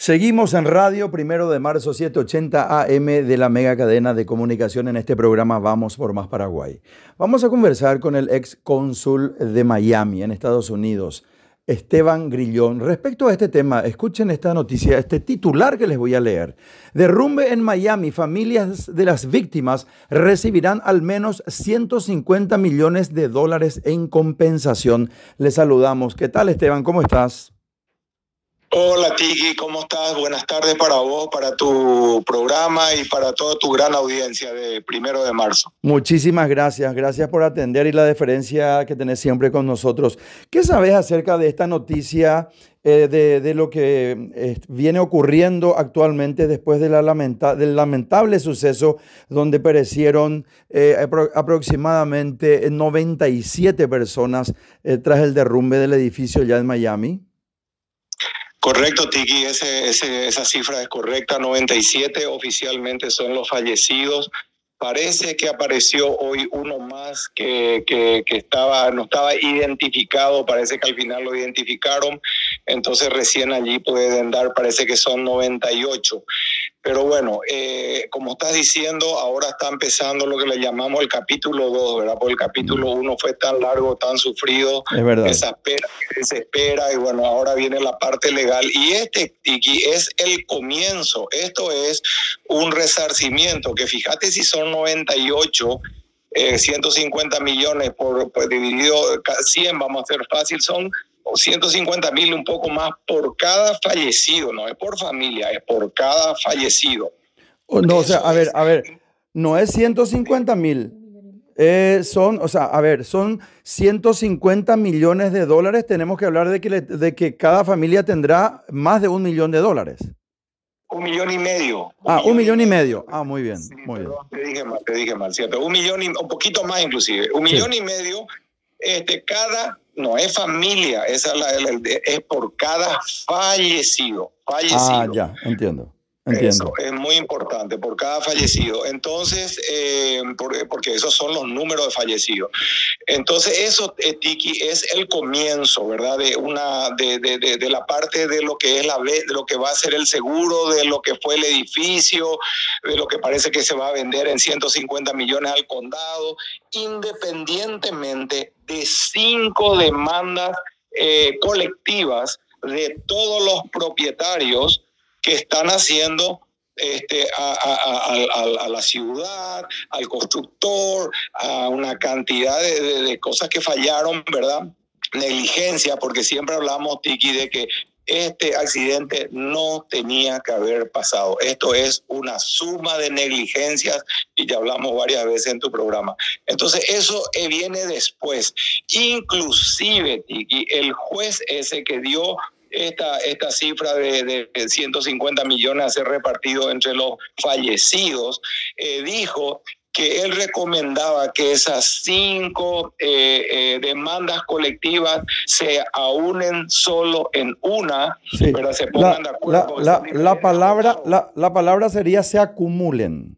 Seguimos en radio, primero de marzo, 780 AM de la mega cadena de comunicación en este programa Vamos por Más Paraguay. Vamos a conversar con el ex cónsul de Miami, en Estados Unidos, Esteban Grillón. Respecto a este tema, escuchen esta noticia, este titular que les voy a leer. Derrumbe en Miami, familias de las víctimas recibirán al menos 150 millones de dólares en compensación. Les saludamos. ¿Qué tal, Esteban? ¿Cómo estás? Hola Tiki, ¿cómo estás? Buenas tardes para vos, para tu programa y para toda tu gran audiencia de primero de marzo. Muchísimas gracias, gracias por atender y la deferencia que tenés siempre con nosotros. ¿Qué sabes acerca de esta noticia, eh, de, lo que eh, viene ocurriendo actualmente después del lamentable suceso donde perecieron eh, aproximadamente 97 personas tras el derrumbe del edificio ya en Miami? Correcto, Tiki, ese, esa cifra es correcta. 97 oficialmente son los fallecidos. Parece que apareció hoy uno más que, que, estaba, no estaba identificado, parece que al final lo identificaron, entonces recién allí pueden dar, parece que son 98. Pero bueno, eh, como estás diciendo, ahora está empezando lo que le llamamos el capítulo 2, ¿verdad? Porque el capítulo 1 fue tan largo, tan sufrido, es verdad. que se espera, que se espera, y bueno, ahora viene la parte legal. Y este, Tiki, es el comienzo. Esto es un resarcimiento, que fíjate si son 98. 150 eh, millones por, pues, dividido 100, vamos a hacer fácil, son 150 mil, un poco más por cada fallecido, no es por familia, es por cada fallecido. No, o sea, a ver, a ver, no es 150 mil. Eh, son, o sea, a ver, son 150 millones de dólares. Tenemos que hablar de que, de que cada familia tendrá más de un millón de dólares. Un millón y medio. ah, un millón y medio. Ah, muy bien, muy bien. Te dije mal, te dije mal, ¿cierto? Un millón y un poquito más inclusive. Un millón y medio, este, cada no es familia, esa es, es por cada fallecido. Fallecido. Ah, ya, entiendo. Es muy importante por cada fallecido. Entonces, eh, porque esos son los números de fallecidos. Entonces, eso, eh, Tiki, es el comienzo, ¿verdad? De una, de, de, de, la parte de lo que es la de lo que va a ser el seguro, de lo que fue el edificio, de lo que parece que se va a vender en 150 millones al condado, independientemente de cinco demandas eh, colectivas de todos los propietarios que están haciendo este, a, la ciudad, al constructor, a una cantidad de, cosas que fallaron, ¿verdad? Negligencia, porque siempre hablamos, Tiki, de que este accidente no tenía que haber pasado. Esto es una suma de negligencias y ya hablamos varias veces en tu programa. Entonces, eso viene después. Inclusive, Tiki, el juez ese que dio esta, esta cifra de, 150 millones a ser repartido entre los fallecidos, eh, dijo que él recomendaba que esas cinco eh, eh, demandas colectivas se aunen solo en una, pero se pongan la, de acuerdo. La, la, palabra, la, la palabra sería se acumulen.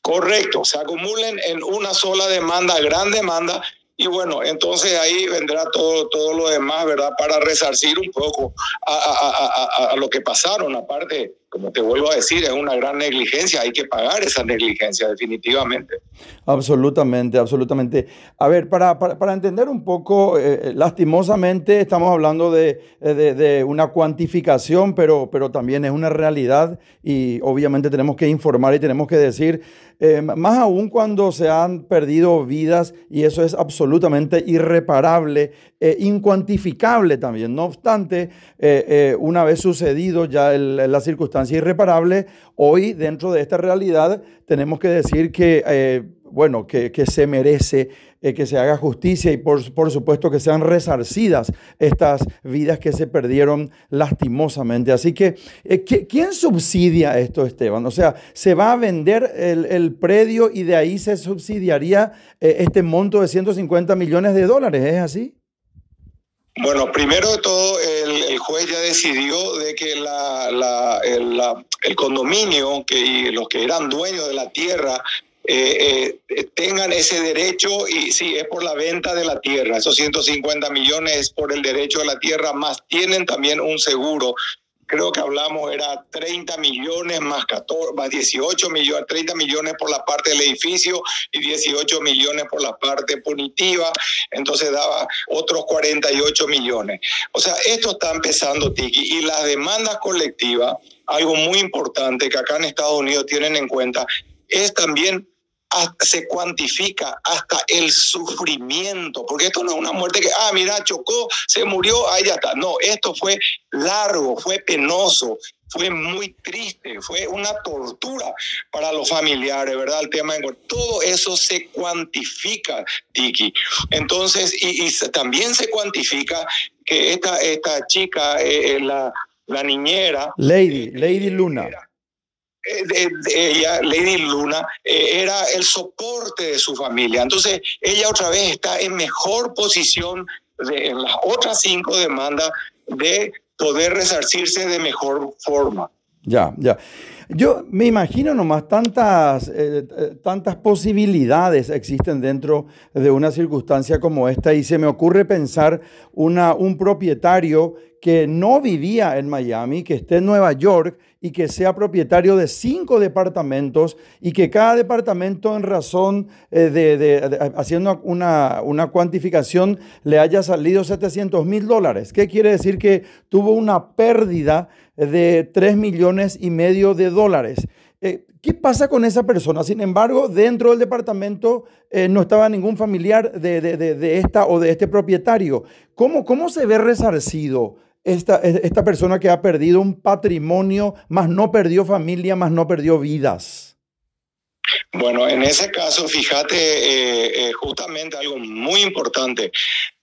Correcto, se acumulen en una sola demanda, gran demanda, y bueno, entonces ahí vendrá todo, todo lo demás, ¿verdad? Para resarcir un poco a, a, a, a lo que pasaron. Aparte, como te vuelvo a decir, es una gran negligencia, hay que pagar esa negligencia definitivamente. Absolutamente, absolutamente. A ver, para, para, entender un poco, eh, eh, lastimosamente estamos hablando de, eh, de, de, una cuantificación, pero, pero también es una realidad y obviamente tenemos que informar y tenemos que decir, más aún cuando se han perdido vidas y eso es absolutamente irreparable, incuantificable también. No obstante, una vez sucedido ya la circunstancia, irreparable, hoy dentro de esta realidad tenemos que decir que, eh, bueno, que, que, se merece eh, que se haga justicia y por, por, supuesto que sean resarcidas estas vidas que se perdieron lastimosamente. Así que, eh, ¿quién subsidia esto, Esteban? O sea, ¿se va a vender el, el predio y de ahí se subsidiaría este monto de 150 millones de dólares? ¿Es así? Bueno, primero de todo, el, juez ya decidió de que la, la, el, el, condominio que, y los que eran dueños de la tierra eh, eh, tengan ese derecho y sí, es por la venta de la tierra. Esos 150 millones es por el derecho de la tierra, más tienen también un seguro creo que hablamos, era 30 millones más, 14, más 18 millones, 30 millones por la parte del edificio y 18 millones por la parte punitiva, entonces daba otros 48 millones. O sea, esto está empezando, Tiki, y las demandas colectivas, algo muy importante que acá en Estados Unidos tienen en cuenta, es también se cuantifica hasta el sufrimiento, porque esto no es una muerte que, ah, mira, chocó, se murió, ahí ya está. No, esto fue largo, fue penoso, fue muy triste, fue una tortura para los familiares, ¿verdad? El tema de todo eso se cuantifica, Tiki. Entonces, y, también se cuantifica que esta, esta chica, eh, eh, la, la niñera. Lady, Lady Luna. Eh, de, ella, Lady Luna, eh, era el soporte de su familia. Entonces, ella otra vez está en mejor posición en las otras cinco demandas de poder resarcirse de mejor forma. Ya, ya. Yo me imagino nomás tantas, eh, tantas posibilidades existen dentro de una circunstancia como esta y se me ocurre pensar una, un propietario que no vivía en Miami, que esté en Nueva York y que sea propietario de cinco departamentos y que cada departamento en razón eh, de, haciendo una, una, cuantificación le haya salido 700 mil dólares. ¿Qué quiere decir? Que tuvo una pérdida de 3 millones y medio de dólares. Eh, ¿Qué pasa con esa persona? Sin embargo, dentro del departamento eh, no estaba ningún familiar de, de, esta o de este propietario. ¿Cómo, cómo se ve resarcido esta, esta persona que ha perdido un patrimonio, más no perdió familia, más no perdió vidas? Bueno, en ese caso, fíjate eh, eh, justamente algo muy importante.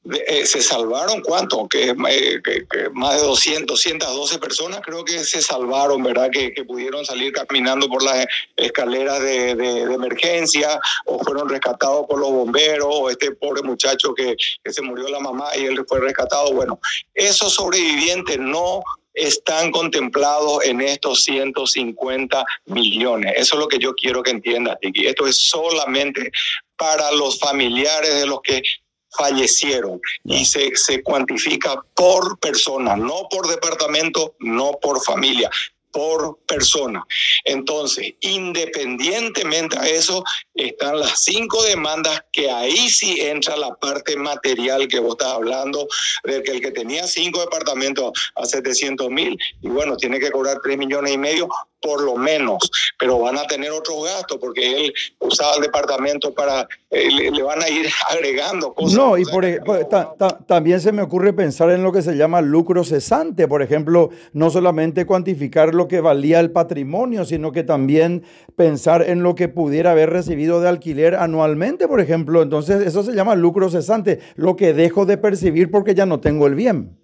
Eh, se salvaron cuánto, que, más de 200, 212 personas creo que se salvaron, ¿verdad? Que, pudieron salir caminando por las escaleras de, de, emergencia o fueron rescatados por los bomberos o este pobre muchacho que, que se murió la mamá y él fue rescatado. Bueno, esos sobrevivientes no están contemplados en estos 150 millones. Eso es lo que yo quiero que entiendas, Tiki. Esto es solamente para los familiares de los que fallecieron y se, se cuantifica por persona, no por departamento, no por familia por persona. Entonces, independientemente a eso, están las cinco demandas que ahí sí entra la parte material que vos estás hablando, de que el que tenía cinco departamentos a 700 mil, y bueno, tiene que cobrar 3 millones y medio, por lo menos, pero van a tener otros gastos porque él usaba el departamento para, eh, le, van a ir agregando cosas. No, y por, también se me ocurre pensar en lo que se llama lucro cesante, por ejemplo, no solamente cuantificar lo que valía el patrimonio, sino que también pensar en lo que pudiera haber recibido de alquiler anualmente, por ejemplo. Entonces, eso se llama lucro cesante, lo que dejo de percibir porque ya no tengo el bien.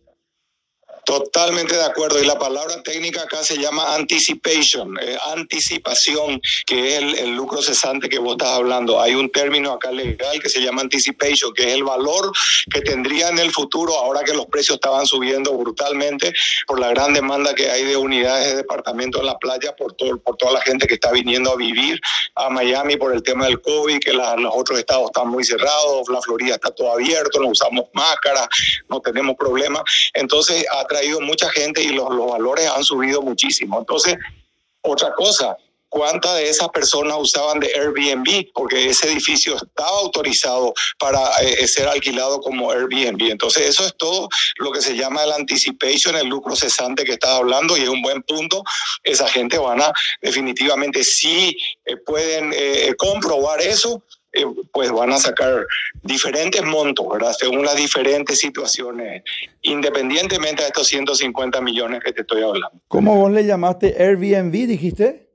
Totalmente de acuerdo. Y la palabra técnica acá se llama anticipation, eh, anticipación, que es el, lucro cesante que vos estás hablando. Hay un término acá legal que se llama anticipation, que es el valor que tendría en el futuro ahora que los precios estaban subiendo brutalmente por la gran demanda que hay de unidades de departamento en la playa, por, todo, por toda la gente que está viniendo a vivir a Miami por el tema del COVID, que los otros estados están muy cerrados, la Florida está todo abierto, no usamos máscaras, no tenemos problemas. Entonces, a traído mucha gente y los, los valores han subido muchísimo. Entonces, otra cosa, cuántas de esas personas usaban de Airbnb, porque ese edificio estaba autorizado para eh, ser alquilado como Airbnb. Entonces, eso es todo lo que se llama el anticipation, el lucro cesante que estás hablando, y es un buen punto. Esa gente van a, definitivamente, sí eh, pueden eh, comprobar eso, eh, pues van a sacar diferentes montos, ¿verdad? Según las diferentes situaciones, independientemente de estos 150 millones que te estoy hablando. ¿Cómo vos le llamaste Airbnb, dijiste?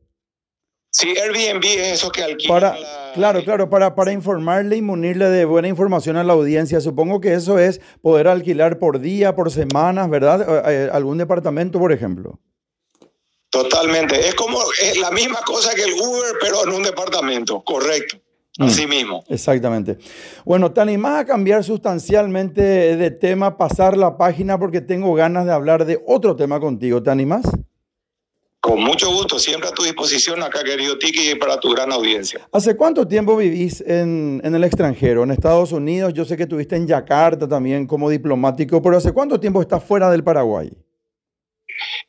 Sí, Airbnb es eso que alquila. Para, Claro, claro, para, para informarle y munirle de buena información a la audiencia. Supongo que eso es poder alquilar por día, por semanas, ¿verdad? Algún departamento, por ejemplo. Totalmente. Es como es la misma cosa que el Uber, pero en un departamento, correcto. Mm. Así mismo. Exactamente. Bueno, ¿te animás a cambiar sustancialmente de tema, pasar la página porque tengo ganas de hablar de otro tema contigo? ¿Te animás? Con mucho gusto, siempre a tu disposición acá, querido Tiki, y para tu gran audiencia. ¿Hace cuánto tiempo vivís en, en, el extranjero, en Estados Unidos? Yo sé que estuviste en Yakarta también como diplomático, pero ¿hace cuánto tiempo estás fuera del Paraguay?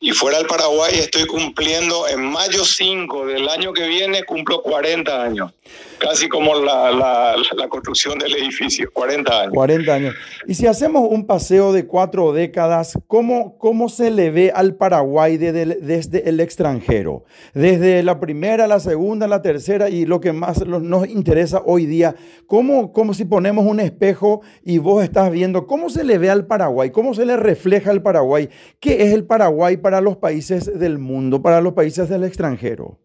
Y fuera del Paraguay estoy cumpliendo en mayo 5 del año que viene, cumplo 40 años casi como la, la, construcción del edificio, 40 años. 40 años. Y si hacemos un paseo de cuatro décadas, ¿cómo, cómo se le ve al Paraguay desde, desde el extranjero? Desde la primera, la segunda, la tercera y lo que más nos interesa hoy día, ¿cómo, cómo si ponemos un espejo y vos estás viendo cómo se le ve al Paraguay? ¿Cómo se le refleja al Paraguay? ¿Qué es el Paraguay para los países del mundo, para los países del extranjero?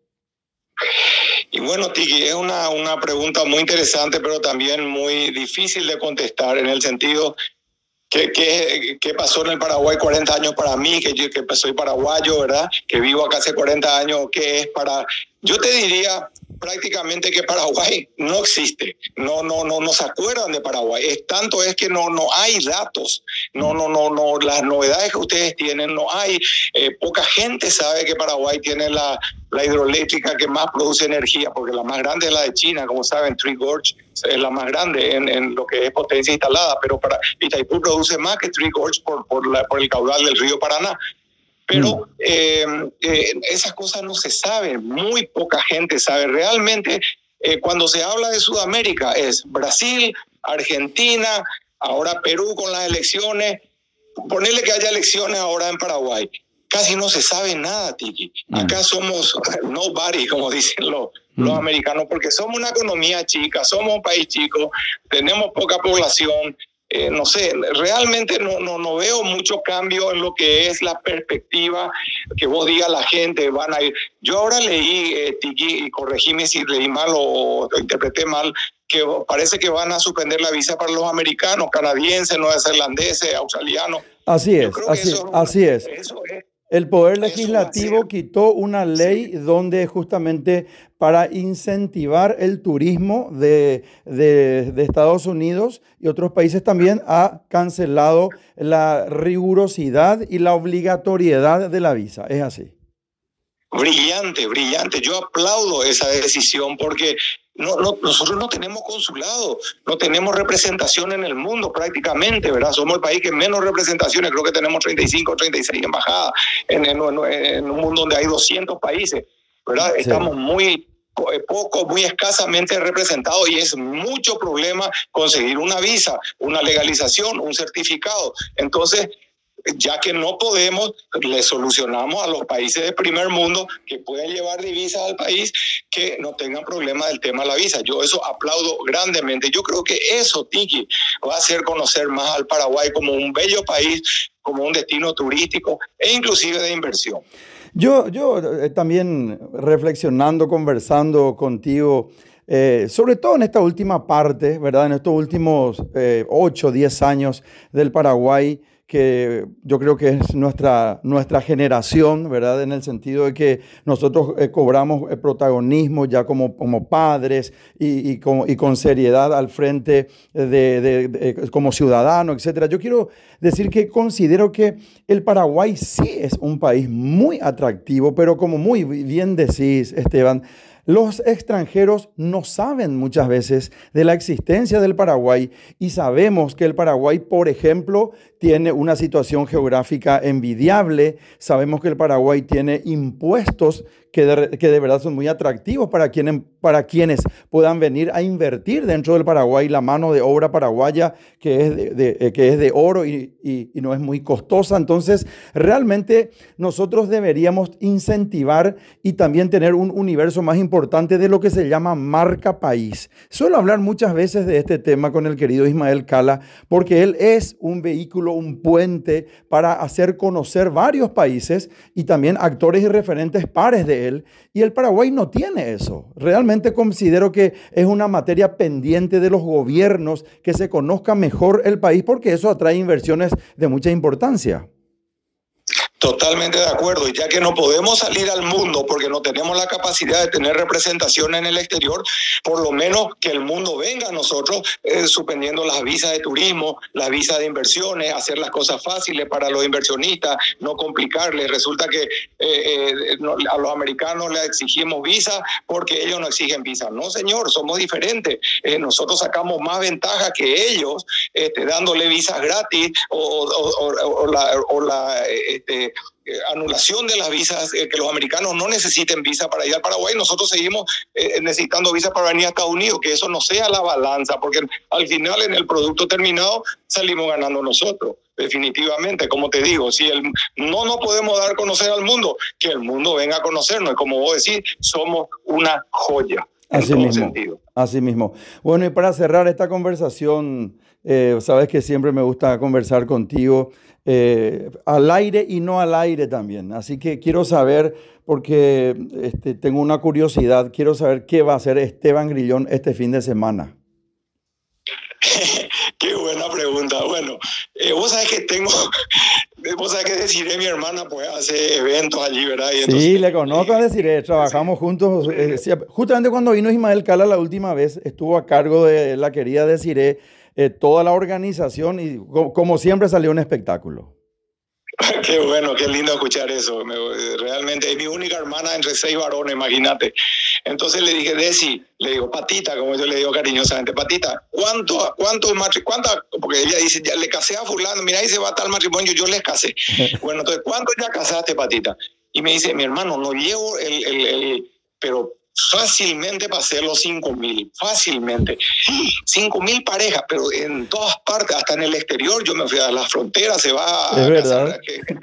Y bueno, Tiki, es una, una pregunta muy interesante, pero también muy difícil de contestar en el sentido ¿Qué, qué, qué pasó en el Paraguay 40 años para mí, que yo que soy paraguayo, ¿verdad? Que vivo acá hace 40 años, ¿qué es para...? Yo te diría prácticamente que Paraguay no existe, no, no, no, no se acuerdan de Paraguay. Es tanto es que no, no hay datos, no, no, no, no, las novedades que ustedes tienen no hay. Eh, poca gente sabe que Paraguay tiene la, la hidroeléctrica que más produce energía, porque la más grande es la de China, como saben, Three Gorge es la más grande en, en lo que es potencia instalada, pero para Itaipú produce más que Three Gorge por, por, la, por el caudal del río Paraná. Pero mm. eh, eh, esas cosas no se saben, muy poca gente sabe. Realmente, eh, cuando se habla de Sudamérica, es Brasil, Argentina, ahora Perú con las elecciones, ponerle que haya elecciones ahora en Paraguay. Casi no se sabe nada, Tiki. Mm. Acá somos nobody, como dicen los, los mm. americanos, porque somos una economía chica, somos un país chico, tenemos poca población, eh, no sé, realmente no, no, no, veo mucho cambio en lo que es la perspectiva que vos digas la gente van a ir. Yo ahora leí, eh, Tiki, y corregime si leí mal o, interpreté mal, que parece que van a suspender la visa para los americanos, canadienses, neozelandeses, australianos. Así es, así, así es. Eso es el Poder Legislativo quitó una ley donde justamente para incentivar el turismo de, de, Estados Unidos y otros países también ha cancelado la rigurosidad y la obligatoriedad de la visa. Es así. Brillante, brillante. Yo aplaudo esa decisión porque no, nosotros no tenemos consulado, no tenemos representación en el mundo prácticamente, ¿verdad? Somos el país que menos representaciones, creo que tenemos 35 36 embajadas en, en, en un mundo donde hay 200 países, ¿verdad? Estamos muy eh, poco, muy escasamente representados y es mucho problema conseguir una visa, una legalización, un certificado. Entonces, ya que no podemos, le solucionamos a los países de primer mundo que pueden llevar divisas al país que no tengan problema del tema de la visa. Yo eso aplaudo grandemente. Yo creo que eso, Tiki, va a hacer conocer más al Paraguay como un bello país, como un destino turístico e inclusive de inversión. Yo, yo eh, también reflexionando, conversando contigo, eh, sobre todo en esta última parte, ¿verdad? En estos últimos eh, 8, 10 años del Paraguay, que yo creo que es nuestra, nuestra generación, ¿verdad? En el sentido de que nosotros eh, cobramos el protagonismo ya como, como padres y, y, con, seriedad al frente de, de, como ciudadano, etc. Yo quiero decir que considero que el Paraguay sí es un país muy atractivo, pero como muy bien decís, Esteban, los extranjeros no saben muchas veces de la existencia del Paraguay y sabemos que el Paraguay, por ejemplo, tiene una situación geográfica envidiable. Sabemos que el Paraguay tiene impuestos que de, verdad son muy atractivos para quienes, puedan venir a invertir dentro del Paraguay la mano de obra paraguaya que es de, eh, que es de oro y, no es muy costosa. Entonces, realmente nosotros deberíamos incentivar y también tener un universo más importante de lo que se llama marca país. Suelo hablar muchas veces de este tema con el querido Ismael Cala porque él es un vehículo, un puente para hacer conocer varios países y también actores y referentes pares de y el Paraguay no tiene eso. Realmente considero que es una materia pendiente de los gobiernos que se conozca mejor el país porque eso atrae inversiones de mucha importancia. Totalmente de acuerdo. Y ya que no podemos salir al mundo porque no tenemos la capacidad de tener representación en el exterior, por lo menos que el mundo venga a nosotros eh, suspendiendo las visas de turismo, las visas de inversiones, hacer las cosas fáciles para los inversionistas, no complicarles. Resulta que eh, eh, a los americanos les exigimos visa porque ellos no exigen visa. No, señor, somos diferentes. nosotros sacamos más ventaja que ellos este, dándole visas gratis o la... Este, eh, anulación de las visas, que los americanos no necesiten visa para ir al Paraguay, nosotros seguimos necesitando visa para venir a Estados Unidos, que eso no sea la balanza, porque al final en el producto terminado salimos ganando nosotros, definitivamente, como te digo, si el, no nos podemos dar a conocer al mundo, que el mundo venga a conocernos, y como vos decís, somos una joya. Así mismo. Así mismo. Bueno, y para cerrar esta conversación, eh, sabes que siempre me gusta conversar contigo eh, al aire y no al aire también. Así que quiero saber, porque este, tengo una curiosidad, quiero saber qué va a hacer Esteban Grillón este fin de semana. Qué buena pregunta. Bueno, eh, vos sabés que tengo, vos sabés que Desiree, mi hermana, pues hace eventos allí, ¿verdad? sí, le conozco a Desiree, trabajamos juntos. Eh, justamente cuando vino Ismael Cala la última vez, estuvo a cargo de la querida Desiree, eh, toda la organización y como siempre salió un espectáculo. Qué bueno, qué lindo escuchar eso. realmente es mi única hermana entre seis varones, imagínate. Entonces le dije, Desi, le digo, Patita, como yo le digo cariñosamente, Patita, ¿cuánto, cuánto matrimonio? Porque ella dice, ya le casé a fulano, mira, ahí se va a tal matrimonio, yo les casé. bueno, entonces, ¿cuánto ya casaste, Patita? Y me dice, mi hermano, no llevo el, el, el pero fácilmente pasé los 5 mil, fácilmente. 5 mil parejas, pero en todas partes, hasta en el exterior, yo me fui a las fronteras, se va a... Es verdad.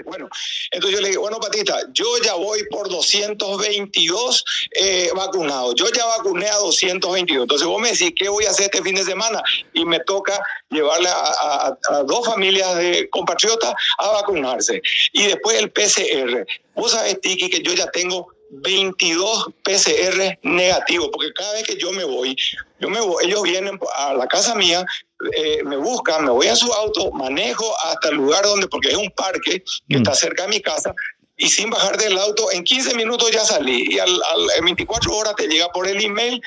bueno, entonces yo le dije, bueno, Patita, yo ya voy por 222 eh, vacunados, yo ya vacuné a 222, entonces vos me decís, ¿qué voy a hacer este fin de semana? Y me toca llevarle a, a dos familias de compatriotas a vacunarse. Y después el PCR. Vos sabés, Tiki, que yo ya tengo 22 PCR negativos, porque cada vez que yo me voy, yo me voy, ellos vienen a la casa mía, eh, me buscan, me voy a su auto, manejo hasta el lugar donde, porque es un parque que está mm. cerca de mi casa, y sin bajar del auto, en 15 minutos ya salí, y al, en 24 horas te llega por el email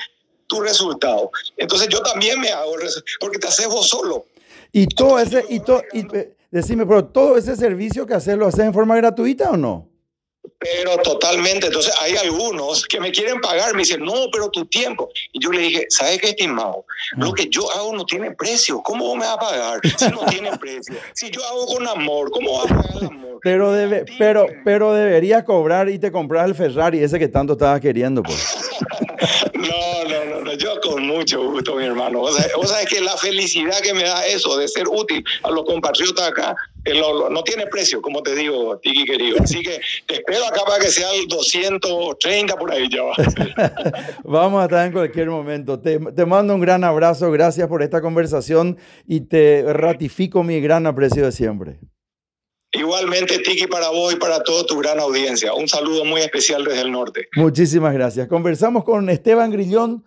tu resultado. Entonces yo también me hago, porque te haces vos solo. Y todo ese, y todo, y, eh, decime, pero todo ese servicio que haces, ¿lo haces en forma gratuita o no? Pero totalmente. Entonces hay algunos que me quieren pagar, me dicen, no, pero tu tiempo. Y yo le dije, ¿sabes qué, estimado? Lo que yo hago no tiene precio. ¿Cómo me va a pagar si no tiene precio? Si yo hago con amor, ¿cómo va a pagar el amor? Pero, debe, pero, pero debería cobrar y te compras el Ferrari ese que tanto estabas queriendo, pues. no, no, no, yo con mucho gusto, mi hermano. O sea, vos sabes que la felicidad que me da eso de ser útil a los compatriotas acá no tiene precio, como te digo, Tiki querido. Así que espero acá para que sea el 230 por ahí ya va. Vamos a estar en cualquier momento. Te, te, mando un gran abrazo, gracias por esta conversación y te ratifico mi gran aprecio de siempre. Igualmente, Tiki, para vos y para toda tu gran audiencia. Un saludo muy especial desde el norte. Muchísimas gracias. Conversamos con Esteban Grillón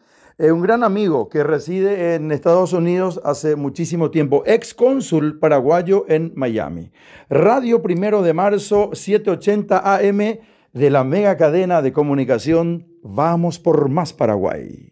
un gran amigo que reside en Estados Unidos hace muchísimo tiempo, ex cónsul paraguayo en Miami. Radio Primero de Marzo, 780 AM de la mega cadena de comunicación Vamos por Más Paraguay.